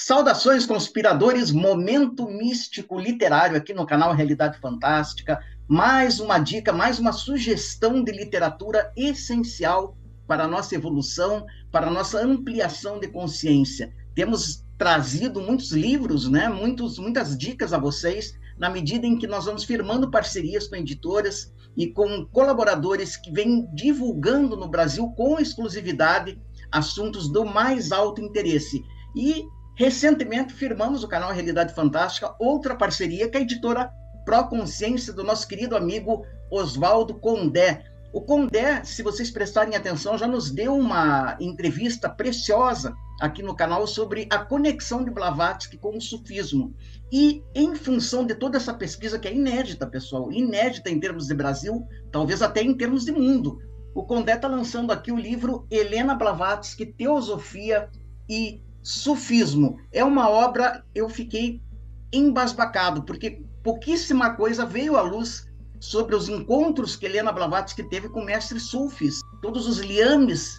Saudações, conspiradores, momento místico literário aqui no canal Realidade Fantástica. Mais uma dica, mais uma sugestão de literatura essencial para a nossa evolução, para a nossa ampliação de consciência. Temos trazido muitos livros, né? Muitos, muitas dicas a vocês, na medida em que nós vamos firmando parcerias com editoras e com colaboradores que vêm divulgando no Brasil com exclusividade assuntos do mais alto interesse. E recentemente firmamos o canal Realidade Fantástica, outra parceria com a editora Pro Consciência do nosso querido amigo Oswaldo Condé. O Condé, se vocês prestarem atenção, já nos deu uma entrevista preciosa aqui no canal sobre a conexão de Blavatsky com o sufismo. E em função de toda essa pesquisa que é inédita, pessoal, inédita em termos de Brasil, talvez até em termos de mundo, o Condé está lançando aqui o livro Helena Blavatsky, Teosofia e Sufismo. É uma obra, eu fiquei embasbacado, porque pouquíssima coisa veio à luz sobre os encontros que Helena Blavatsky teve com mestres sufis, todos os liames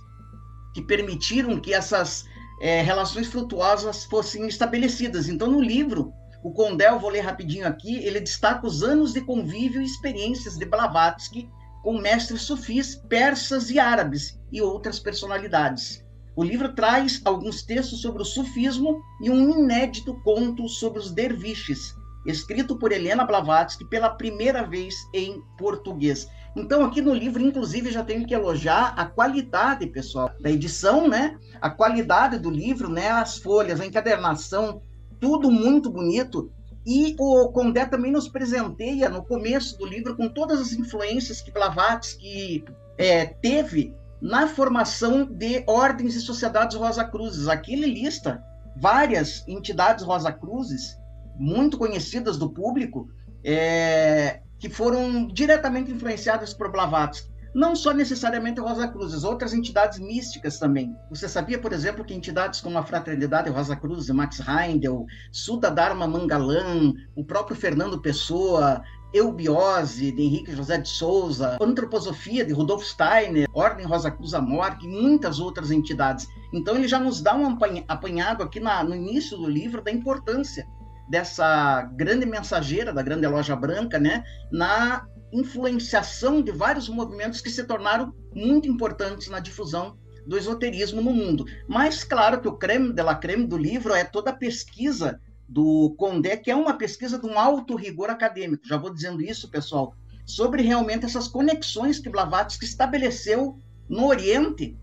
que permitiram que essas é, relações frutuosas fossem estabelecidas. Então, no livro, o Condé, eu vou ler rapidinho aqui, ele destaca os anos de convívio e experiências de Blavatsky com mestres sufis, persas e árabes e outras personalidades. O livro traz alguns textos sobre o sufismo e um inédito conto sobre os derviches, escrito por Helena Blavatsky pela primeira vez em português. Então, aqui no livro, inclusive, já tenho que elogiar a qualidade, pessoal, da edição, né? A qualidade do livro, né? As folhas, a encadernação, tudo muito bonito. E o Condé também nos presenteia no começo do livro com todas as influências que Blavatsky é, teve na formação de ordens e sociedades Rosa Cruzes. Aqui ele lista várias entidades Rosa Cruzes muito conhecidas do público, é, que foram diretamente influenciadas por Blavatsky. Não só necessariamente Rosa Cruzes, outras entidades místicas também. Você sabia, por exemplo, que entidades como a Fraternidade Rosa Cruz, Max Heindel, Sudha Dharma Mangalam, o próprio Fernando Pessoa, Eubiose, de Henrique José de Souza, Antroposofia, de Rudolf Steiner, Ordem Rosa Cruz Amor e muitas outras entidades. Então, ele já nos dá um apanhado aqui na, no início do livro da importância dessa grande mensageira da grande loja branca, né, na influenciação de vários movimentos que se tornaram muito importantes na difusão do esoterismo no mundo. Mas claro que o creme de la creme do livro é toda a pesquisa do Condé, que é uma pesquisa de um alto rigor acadêmico. Já vou dizendo isso, pessoal, sobre realmente essas conexões que Blavatsky estabeleceu no Oriente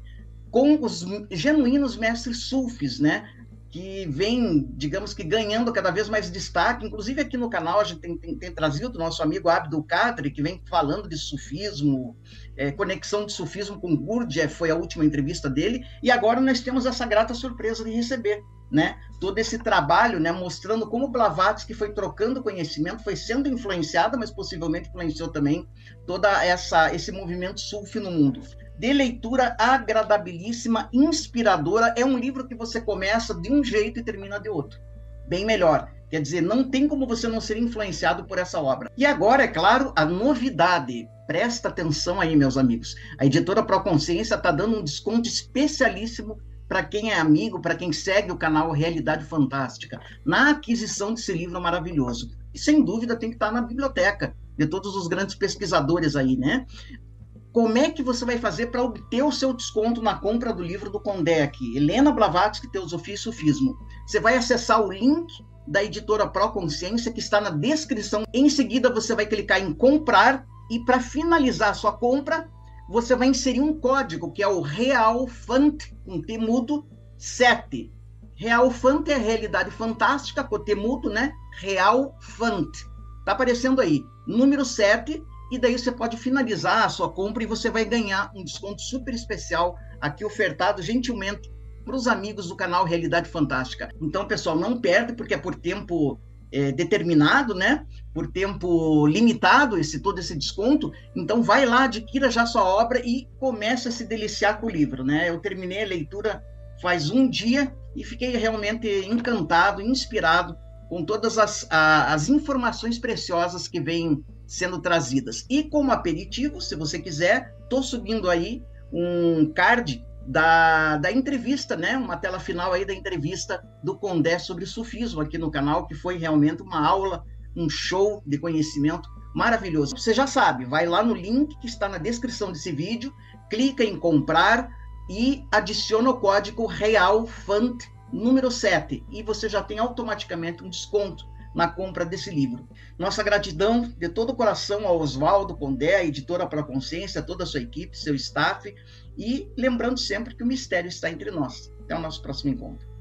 com os genuínos mestres sufis, né? Que vem, digamos que ganhando cada vez mais destaque. Inclusive aqui no canal a gente tem, tem, tem trazido o nosso amigo Abdul Kadri, que vem falando de sufismo, é, conexão de sufismo com Gurdjieff, foi a última entrevista dele, e agora nós temos essa grata surpresa de receber né, todo esse trabalho, né, mostrando como Blavatsky foi trocando conhecimento, foi sendo influenciada, mas possivelmente influenciou também toda essa esse movimento sufi no mundo de leitura agradabilíssima, inspiradora. É um livro que você começa de um jeito e termina de outro. Bem melhor. Quer dizer, não tem como você não ser influenciado por essa obra. E agora, é claro, a novidade. Presta atenção aí, meus amigos. A editora Proconsciência está dando um desconto especialíssimo para quem é amigo, para quem segue o canal Realidade Fantástica, na aquisição desse livro maravilhoso. E sem dúvida tem que estar tá na biblioteca de todos os grandes pesquisadores aí, né? Como é que você vai fazer para obter o seu desconto na compra do livro do aqui? Helena Blavatsky, Teosofia e Sufismo. Você vai acessar o link da editora Pro Consciência, que está na descrição. Em seguida, você vai clicar em comprar e para finalizar a sua compra, você vai inserir um código que é o REALFANT, com T mudo, 7. REALFANT é realidade fantástica, com T mudo, né? REALFANT. Tá aparecendo aí. Número 7 e daí você pode finalizar a sua compra e você vai ganhar um desconto super especial aqui ofertado gentilmente para os amigos do canal Realidade Fantástica. Então, pessoal, não perde porque é por tempo é, determinado, né? Por tempo limitado esse todo esse desconto. Então, vai lá, adquira já sua obra e comece a se deliciar com o livro, né? Eu terminei a leitura faz um dia e fiquei realmente encantado, inspirado com todas as, a, as informações preciosas que vêm sendo trazidas. E como aperitivo, se você quiser, estou subindo aí um card da, da entrevista, né? Uma tela final aí da entrevista do Condé sobre sufismo aqui no canal, que foi realmente uma aula, um show de conhecimento maravilhoso. Você já sabe, vai lá no link que está na descrição desse vídeo, clica em comprar e adiciona o código REALFANT número 7 e você já tem automaticamente um desconto na compra desse livro. Nossa gratidão de todo o coração ao Oswaldo Condé, a editora para a Consciência, toda a sua equipe, seu staff, e lembrando sempre que o mistério está entre nós. Até o nosso próximo encontro.